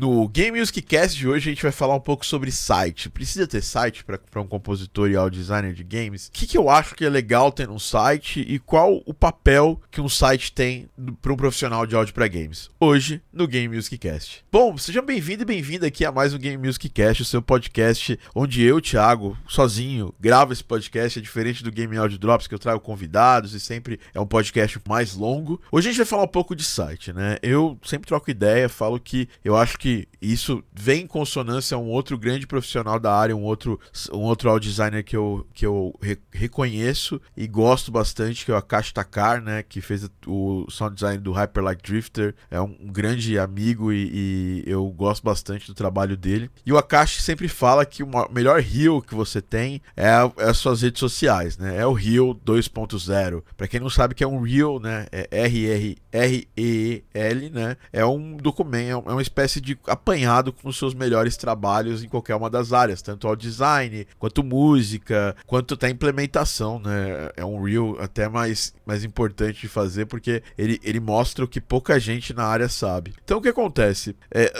No Game Music Cast de hoje a gente vai falar um pouco sobre site. Precisa ter site para um compositor e audio designer de games? O que, que eu acho que é legal ter um site e qual o papel que um site tem para um profissional de áudio para games? Hoje no Game Music Cast. Bom, sejam bem-vindos e bem-vinda aqui a mais um Game Music Cast, o seu podcast onde eu, Thiago, sozinho, gravo esse podcast. É diferente do Game Audio Drops que eu trago convidados e sempre é um podcast mais longo. Hoje a gente vai falar um pouco de site, né? Eu sempre troco ideia, falo que eu acho que isso vem em consonância a um outro grande profissional da área, um outro, um outro audio designer que eu, que eu re reconheço e gosto bastante, que é o Akash Takar, né, que fez o sound design do Hyper Light Drifter, é um, um grande amigo e, e, eu gosto bastante do trabalho dele. E o Akash sempre fala que o melhor rio que você tem é, é as suas redes sociais, né, é o rio 2.0. Para quem não sabe que é um reel, né, é R-R-R-E-L, né, é um documento, é uma espécie de apanhado com os seus melhores trabalhos em qualquer uma das áreas, tanto ao design, quanto música, quanto até implementação, né? É um reel até mais, mais importante de fazer porque ele, ele mostra o que pouca gente na área sabe. Então o que acontece? É,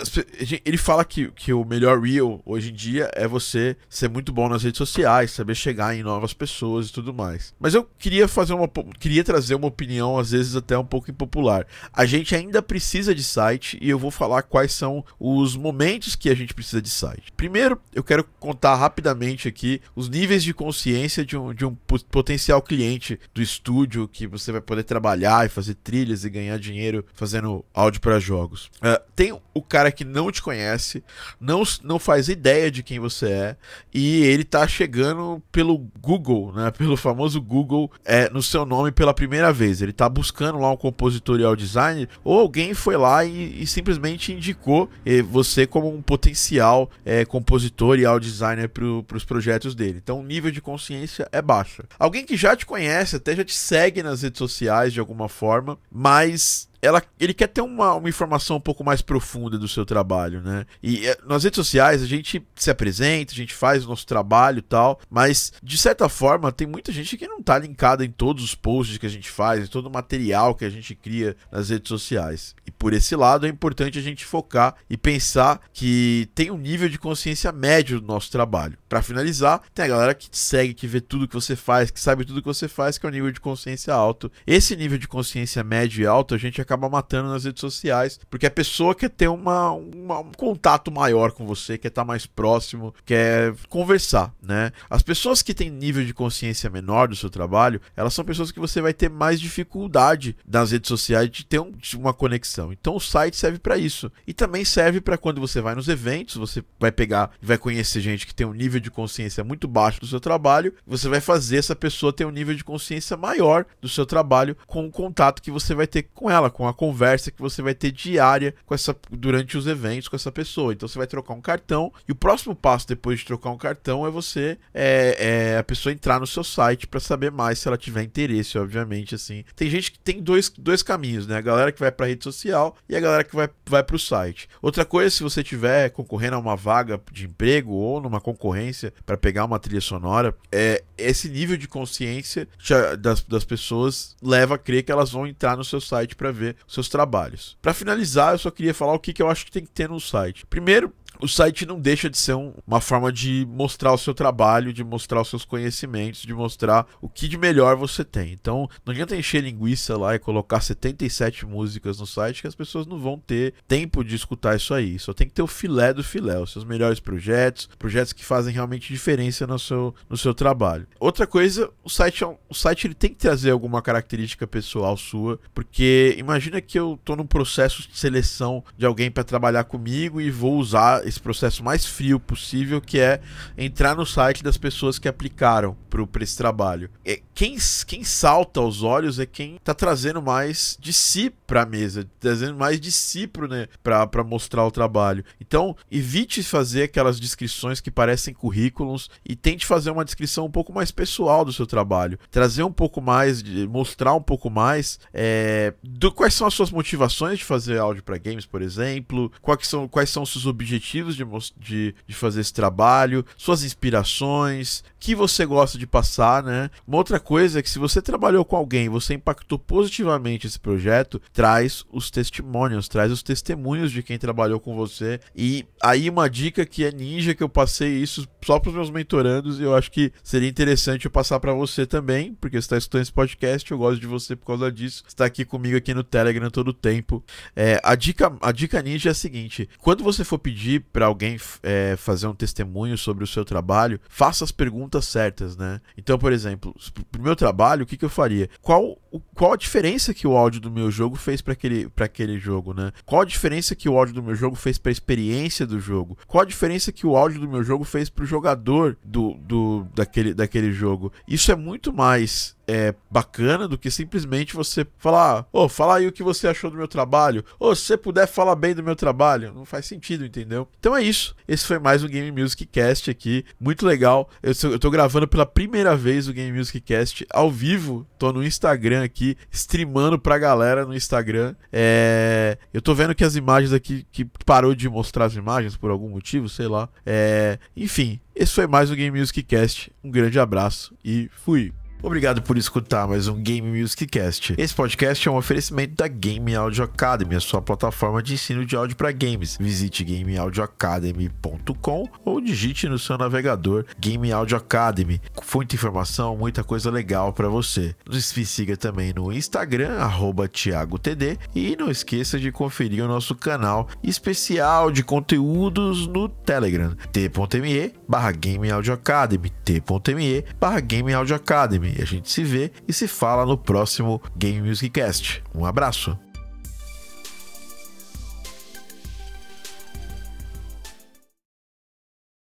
ele fala que, que o melhor reel hoje em dia é você ser muito bom nas redes sociais, saber chegar em novas pessoas e tudo mais. Mas eu queria fazer uma queria trazer uma opinião às vezes até um pouco impopular. A gente ainda precisa de site e eu vou falar quais são os momentos que a gente precisa de site. Primeiro, eu quero contar rapidamente aqui os níveis de consciência de um, de um potencial cliente do estúdio que você vai poder trabalhar e fazer trilhas e ganhar dinheiro fazendo áudio para jogos. Uh, tem o cara que não te conhece, não, não faz ideia de quem você é e ele tá chegando pelo Google, né, pelo famoso Google, é, no seu nome pela primeira vez. Ele tá buscando lá um compositor audio designer ou alguém foi lá e, e simplesmente indicou você como um potencial é, compositor e audio designer para os projetos dele. Então o nível de consciência é baixo. Alguém que já te conhece, até já te segue nas redes sociais de alguma forma, mas ela, ele quer ter uma, uma informação um pouco mais profunda do seu trabalho, né? E é, nas redes sociais a gente se apresenta, a gente faz o nosso trabalho e tal, mas de certa forma tem muita gente que não tá linkada em todos os posts que a gente faz, em todo o material que a gente cria nas redes sociais. E por esse lado é importante a gente focar e pensar que tem um nível de consciência médio do nosso trabalho. Para finalizar, tem a galera que te segue, que vê tudo que você faz, que sabe tudo que você faz, que é o um nível de consciência alto. Esse nível de consciência médio e alto a gente acaba matando nas redes sociais, porque a pessoa quer ter uma, uma um contato maior com você, quer estar mais próximo, quer conversar, né? As pessoas que têm nível de consciência menor do seu trabalho, elas são pessoas que você vai ter mais dificuldade nas redes sociais de ter um, uma conexão. Então o site serve para isso. E também serve para quando você vai nos eventos, você vai pegar e vai conhecer gente que tem um nível de consciência muito baixo do seu trabalho, você vai fazer essa pessoa ter um nível de consciência maior do seu trabalho com o contato que você vai ter com ela, com a conversa que você vai ter diária com essa durante os eventos com essa pessoa. Então você vai trocar um cartão e o próximo passo depois de trocar um cartão é você é, é a pessoa entrar no seu site para saber mais se ela tiver interesse, obviamente assim. Tem gente que tem dois, dois caminhos, né? A galera que vai para rede social e a galera que vai vai para o site. Outra coisa, se você tiver concorrendo a uma vaga de emprego ou numa concorrência para pegar uma trilha sonora, é esse nível de consciência das, das pessoas leva a crer que elas vão entrar no seu site para ver seus trabalhos. Para finalizar, eu só queria falar o que, que eu acho que tem que ter no site. Primeiro, o site não deixa de ser um, uma forma de mostrar o seu trabalho, de mostrar os seus conhecimentos, de mostrar o que de melhor você tem. Então, não adianta encher linguiça lá e colocar 77 músicas no site que as pessoas não vão ter tempo de escutar isso aí. Só tem que ter o filé do filé, os seus melhores projetos, projetos que fazem realmente diferença no seu, no seu trabalho. Outra coisa, o site, é o site ele tem que trazer alguma característica pessoal sua, porque imagina que eu estou num processo de seleção de alguém para trabalhar comigo e vou usar esse processo mais frio possível, que é entrar no site das pessoas que aplicaram para esse trabalho. É, quem, quem salta aos olhos é quem está trazendo mais de si para mesa, trazendo mais para né, para mostrar o trabalho. Então, evite fazer aquelas descrições que parecem currículos e tente fazer uma descrição um pouco mais pessoal do seu trabalho, trazer um pouco mais, mostrar um pouco mais é, do quais são as suas motivações de fazer áudio para games, por exemplo, quais são, quais são os seus objetivos de, de, de fazer esse trabalho, suas inspirações, que você gosta de passar, né? Uma outra coisa é que se você trabalhou com alguém, você impactou positivamente esse projeto, traz os testemunhos, traz os testemunhos de quem trabalhou com você. E aí uma dica que é ninja que eu passei isso só para os meus mentorandos e eu acho que seria interessante eu passar para você também, porque você está escutando esse podcast, eu gosto de você por causa disso. Está aqui comigo aqui no Telegram todo o tempo. É, a dica a dica ninja é a seguinte: quando você for pedir para alguém é, fazer um testemunho sobre o seu trabalho, faça as perguntas certas, né? Então, por exemplo, pro meu trabalho, o que, que eu faria? Qual, qual a diferença que o áudio do meu jogo fez para aquele, aquele jogo, né? Qual a diferença que o áudio do meu jogo fez para a experiência do jogo? Qual a diferença que o áudio do meu jogo fez para o jogador do, do, daquele, daquele jogo? Isso é muito mais é, bacana do que simplesmente você falar, ô, oh, fala aí o que você achou do meu trabalho, ou oh, se você puder falar bem do meu trabalho, não faz sentido, entendeu? Então é isso. Esse foi mais um Game Music Cast aqui, muito legal. Eu, eu tô gravando pela primeira vez o Game Music Cast ao vivo, tô no Instagram aqui, streamando pra galera no Instagram. É, eu tô vendo que as imagens aqui, que parou de mostrar as imagens por algum motivo, sei lá. É, enfim, esse foi mais um Game Music Cast. Um grande abraço e fui! Obrigado por escutar mais um Game Music Cast. Esse podcast é um oferecimento da Game Audio Academy, a sua plataforma de ensino de áudio para games. Visite gameaudioacademy.com ou digite no seu navegador Game Audio Academy. Muita informação, muita coisa legal para você. Nos siga também no Instagram @thiagotd e não esqueça de conferir o nosso canal especial de conteúdos no Telegram t.me barra Game Audio Academy t.me barra Game Audio Academy e a gente se vê e se fala no próximo Game Music Cast. Um abraço!